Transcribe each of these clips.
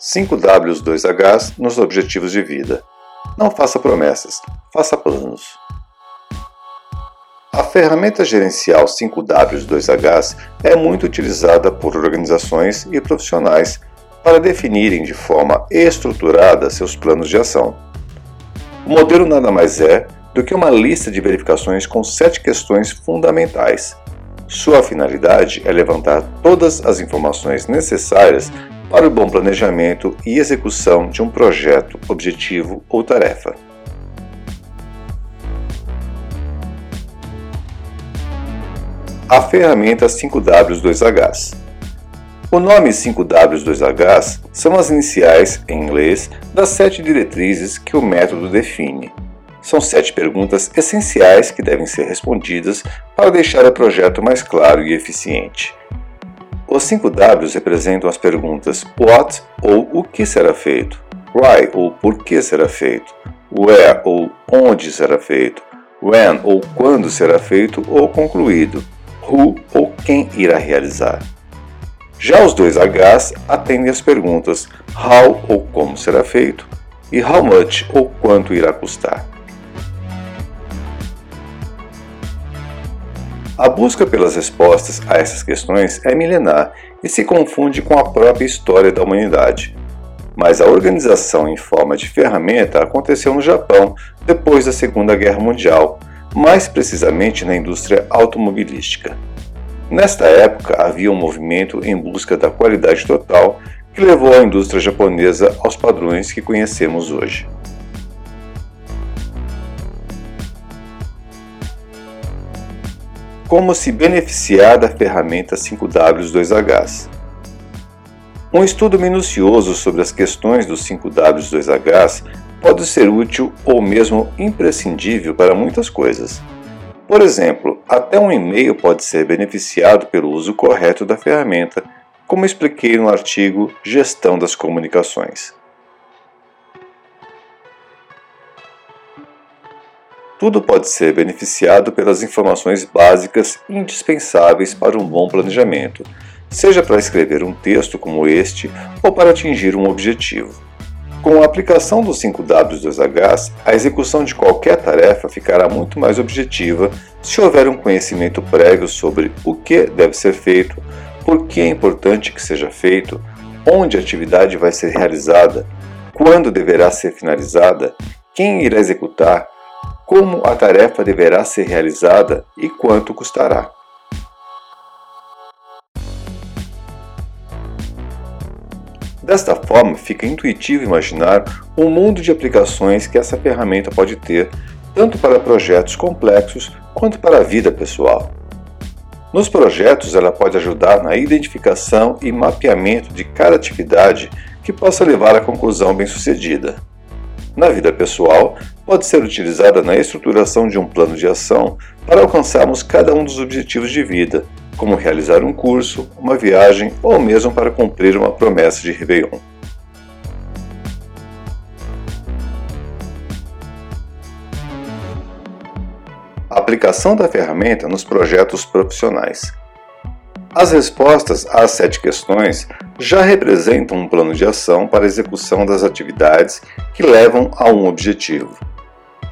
5Ws 2Hs nos objetivos de vida. Não faça promessas, faça planos. A ferramenta gerencial 5Ws 2Hs é muito utilizada por organizações e profissionais para definirem de forma estruturada seus planos de ação. O modelo nada mais é do que uma lista de verificações com sete questões fundamentais. Sua finalidade é levantar todas as informações necessárias para o bom planejamento e execução de um projeto, objetivo ou tarefa. A ferramenta 5W2Hs. O nome 5W2Hs são as iniciais, em inglês, das sete diretrizes que o método define. São sete perguntas essenciais que devem ser respondidas para deixar o projeto mais claro e eficiente. Os 5 Ws representam as perguntas what ou o que será feito, why ou por que será feito, where ou onde será feito, when ou quando será feito ou concluído, who ou quem irá realizar. Já os dois Hs atendem as perguntas how ou como será feito e how much ou quanto irá custar. A busca pelas respostas a essas questões é milenar e se confunde com a própria história da humanidade. Mas a organização em forma de ferramenta aconteceu no Japão depois da Segunda Guerra Mundial, mais precisamente na indústria automobilística. Nesta época havia um movimento em busca da qualidade total que levou a indústria japonesa aos padrões que conhecemos hoje. Como se beneficiar da ferramenta 5W2Hs. Um estudo minucioso sobre as questões dos 5W2Hs pode ser útil ou mesmo imprescindível para muitas coisas. Por exemplo, até um e-mail pode ser beneficiado pelo uso correto da ferramenta, como expliquei no artigo Gestão das Comunicações. Tudo pode ser beneficiado pelas informações básicas indispensáveis para um bom planejamento, seja para escrever um texto como este ou para atingir um objetivo. Com a aplicação dos 5W2Hs, a execução de qualquer tarefa ficará muito mais objetiva se houver um conhecimento prévio sobre o que deve ser feito, por que é importante que seja feito, onde a atividade vai ser realizada, quando deverá ser finalizada, quem irá executar, como a tarefa deverá ser realizada e quanto custará. Desta forma, fica intuitivo imaginar o um mundo de aplicações que essa ferramenta pode ter, tanto para projetos complexos quanto para a vida pessoal. Nos projetos, ela pode ajudar na identificação e mapeamento de cada atividade que possa levar à conclusão bem-sucedida. Na vida pessoal, pode ser utilizada na estruturação de um plano de ação para alcançarmos cada um dos objetivos de vida, como realizar um curso, uma viagem ou mesmo para cumprir uma promessa de Réveillon. Aplicação da ferramenta nos projetos profissionais. As respostas às sete questões já representam um plano de ação para a execução das atividades que levam a um objetivo.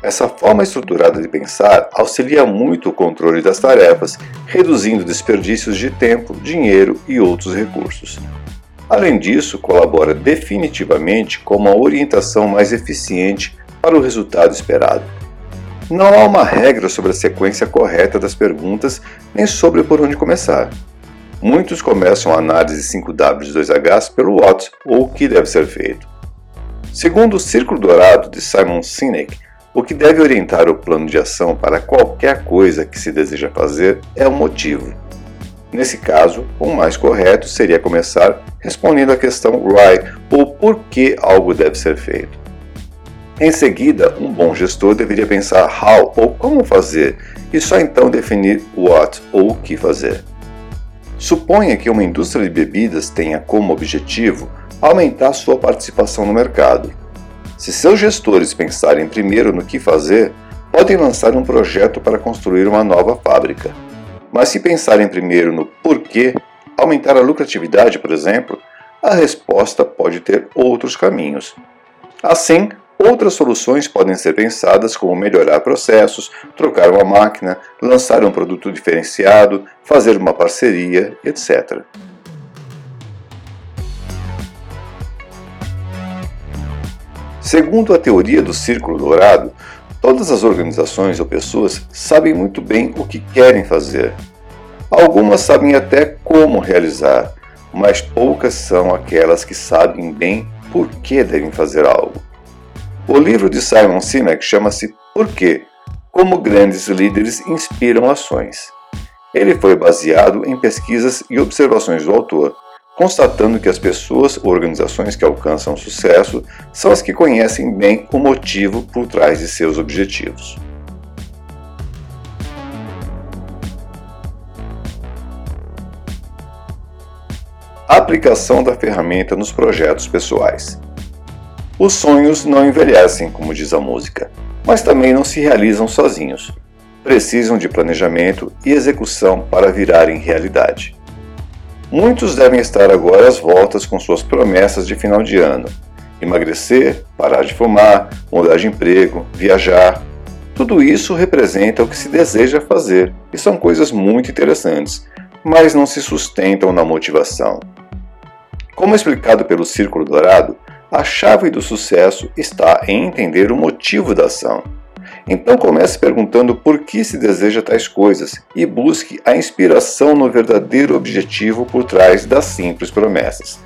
Essa forma estruturada de pensar auxilia muito o controle das tarefas, reduzindo desperdícios de tempo, dinheiro e outros recursos. Além disso, colabora definitivamente com uma orientação mais eficiente para o resultado esperado. Não há uma regra sobre a sequência correta das perguntas nem sobre por onde começar. Muitos começam a análise 5W2Hs pelo what ou o que deve ser feito. Segundo o Círculo Dourado de Simon Sinek, o que deve orientar o plano de ação para qualquer coisa que se deseja fazer é o motivo. Nesse caso, o mais correto seria começar respondendo à questão why ou por que algo deve ser feito. Em seguida, um bom gestor deveria pensar how ou como fazer e só então definir what ou o que fazer. Suponha que uma indústria de bebidas tenha como objetivo aumentar sua participação no mercado. Se seus gestores pensarem primeiro no que fazer, podem lançar um projeto para construir uma nova fábrica. Mas se pensarem primeiro no porquê, aumentar a lucratividade, por exemplo, a resposta pode ter outros caminhos. Assim, outras soluções podem ser pensadas como melhorar processos, trocar uma máquina, lançar um produto diferenciado, fazer uma parceria, etc. Segundo a teoria do círculo dourado, todas as organizações ou pessoas sabem muito bem o que querem fazer. Algumas sabem até como realizar, mas poucas são aquelas que sabem bem por que devem fazer algo. O livro de Simon Sinek chama-se Por quê? Como grandes líderes inspiram ações. Ele foi baseado em pesquisas e observações do autor, constatando que as pessoas ou organizações que alcançam sucesso são as que conhecem bem o motivo por trás de seus objetivos. aplicação da ferramenta nos projetos pessoais. Os sonhos não envelhecem, como diz a música, mas também não se realizam sozinhos. Precisam de planejamento e execução para virarem realidade. Muitos devem estar agora às voltas com suas promessas de final de ano: emagrecer, parar de fumar, mudar de emprego, viajar. Tudo isso representa o que se deseja fazer e são coisas muito interessantes, mas não se sustentam na motivação. Como explicado pelo Círculo Dourado, a chave do sucesso está em entender o motivo da ação. Então comece perguntando por que se deseja tais coisas e busque a inspiração no verdadeiro objetivo por trás das simples promessas.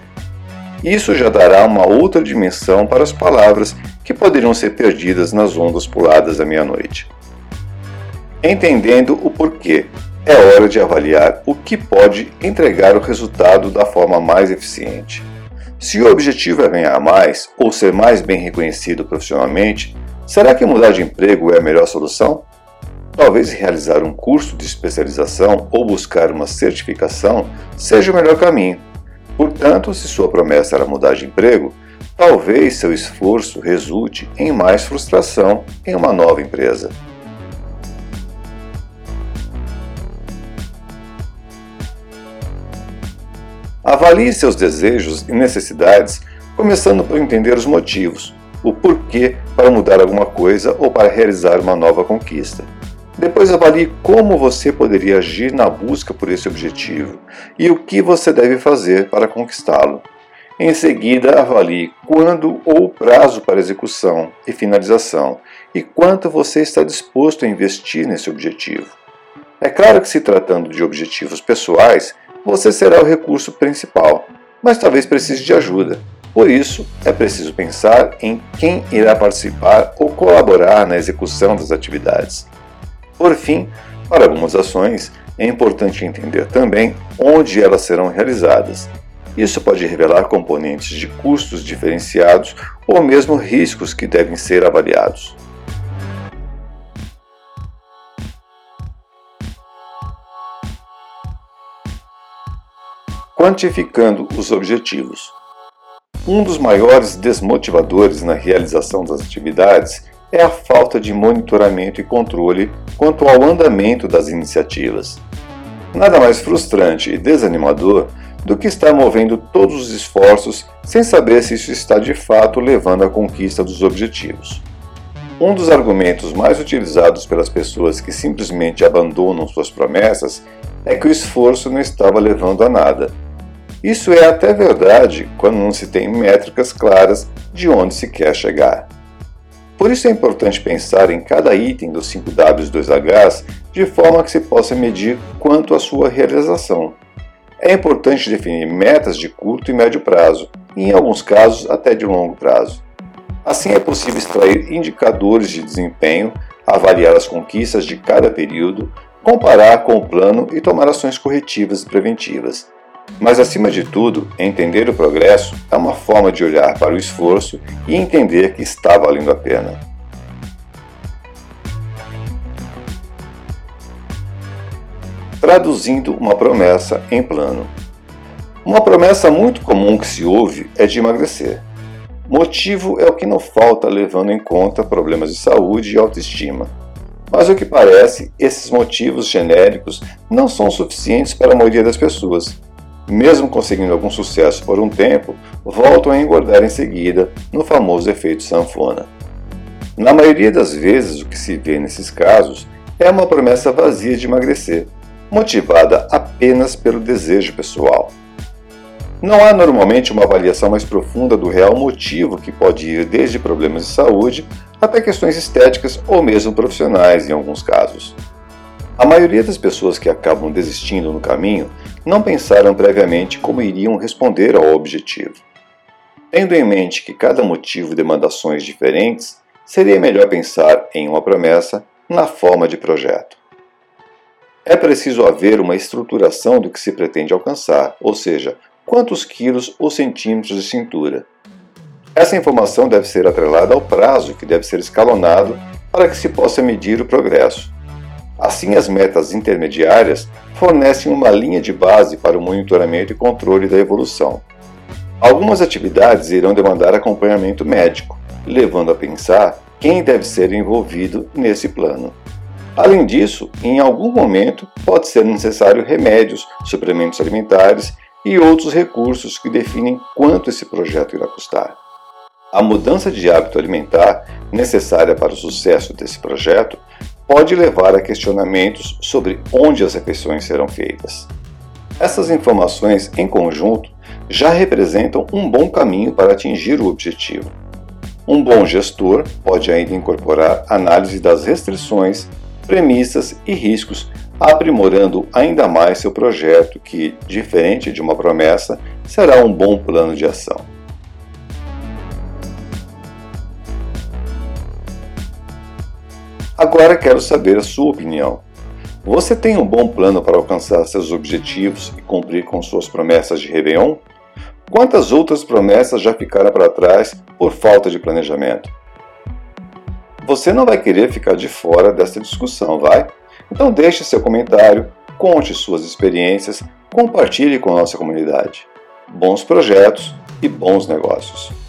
Isso já dará uma outra dimensão para as palavras que poderiam ser perdidas nas ondas puladas da meia-noite. Entendendo o porquê, é hora de avaliar o que pode entregar o resultado da forma mais eficiente. Se o objetivo é ganhar mais ou ser mais bem reconhecido profissionalmente, Será que mudar de emprego é a melhor solução? Talvez realizar um curso de especialização ou buscar uma certificação seja o melhor caminho. Portanto, se sua promessa era mudar de emprego, talvez seu esforço resulte em mais frustração em uma nova empresa. Avalie seus desejos e necessidades, começando por entender os motivos o porquê para mudar alguma coisa ou para realizar uma nova conquista. Depois avalie como você poderia agir na busca por esse objetivo e o que você deve fazer para conquistá-lo. Em seguida, avalie quando ou o prazo para execução e finalização e quanto você está disposto a investir nesse objetivo. É claro que, se tratando de objetivos pessoais, você será o recurso principal, mas talvez precise de ajuda. Por isso, é preciso pensar em quem irá participar ou colaborar na execução das atividades. Por fim, para algumas ações, é importante entender também onde elas serão realizadas. Isso pode revelar componentes de custos diferenciados ou mesmo riscos que devem ser avaliados. Quantificando os objetivos. Um dos maiores desmotivadores na realização das atividades é a falta de monitoramento e controle quanto ao andamento das iniciativas. Nada mais frustrante e desanimador do que estar movendo todos os esforços sem saber se isso está de fato levando à conquista dos objetivos. Um dos argumentos mais utilizados pelas pessoas que simplesmente abandonam suas promessas é que o esforço não estava levando a nada isso é até verdade quando não se tem métricas claras de onde se quer chegar. Por isso é importante pensar em cada item dos 5W2Hs de forma que se possa medir quanto à sua realização. É importante definir metas de curto e médio prazo, e em alguns casos até de longo prazo. Assim é possível extrair indicadores de desempenho, avaliar as conquistas de cada período, comparar com o plano e tomar ações corretivas e preventivas. Mas, acima de tudo, entender o progresso é uma forma de olhar para o esforço e entender que está valendo a pena. Traduzindo uma promessa em plano. Uma promessa muito comum que se ouve é de emagrecer. Motivo é o que não falta levando em conta problemas de saúde e autoestima. Mas o que parece, esses motivos genéricos não são suficientes para a maioria das pessoas mesmo conseguindo algum sucesso por um tempo, voltam a engordar em seguida, no famoso efeito sanfona. Na maioria das vezes, o que se vê nesses casos é uma promessa vazia de emagrecer, motivada apenas pelo desejo pessoal. Não há normalmente uma avaliação mais profunda do real motivo que pode ir desde problemas de saúde até questões estéticas ou mesmo profissionais em alguns casos. A maioria das pessoas que acabam desistindo no caminho não pensaram previamente como iriam responder ao objetivo. Tendo em mente que cada motivo demanda ações diferentes, seria melhor pensar em uma promessa na forma de projeto. É preciso haver uma estruturação do que se pretende alcançar, ou seja, quantos quilos ou centímetros de cintura. Essa informação deve ser atrelada ao prazo que deve ser escalonado para que se possa medir o progresso. Assim, as metas intermediárias fornecem uma linha de base para o monitoramento e controle da evolução. Algumas atividades irão demandar acompanhamento médico, levando a pensar quem deve ser envolvido nesse plano. Além disso, em algum momento pode ser necessário remédios, suplementos alimentares e outros recursos que definem quanto esse projeto irá custar. A mudança de hábito alimentar necessária para o sucesso desse projeto pode levar a questionamentos sobre onde as refeições serão feitas. Essas informações, em conjunto, já representam um bom caminho para atingir o objetivo. Um bom gestor pode ainda incorporar análise das restrições premissas e riscos, aprimorando ainda mais seu projeto, que, diferente de uma promessa, será um bom plano de ação. Agora quero saber a sua opinião. Você tem um bom plano para alcançar seus objetivos e cumprir com suas promessas de Réveillon? Quantas outras promessas já ficaram para trás por falta de planejamento? Você não vai querer ficar de fora dessa discussão, vai? Então deixe seu comentário, conte suas experiências, compartilhe com a nossa comunidade. Bons projetos e bons negócios.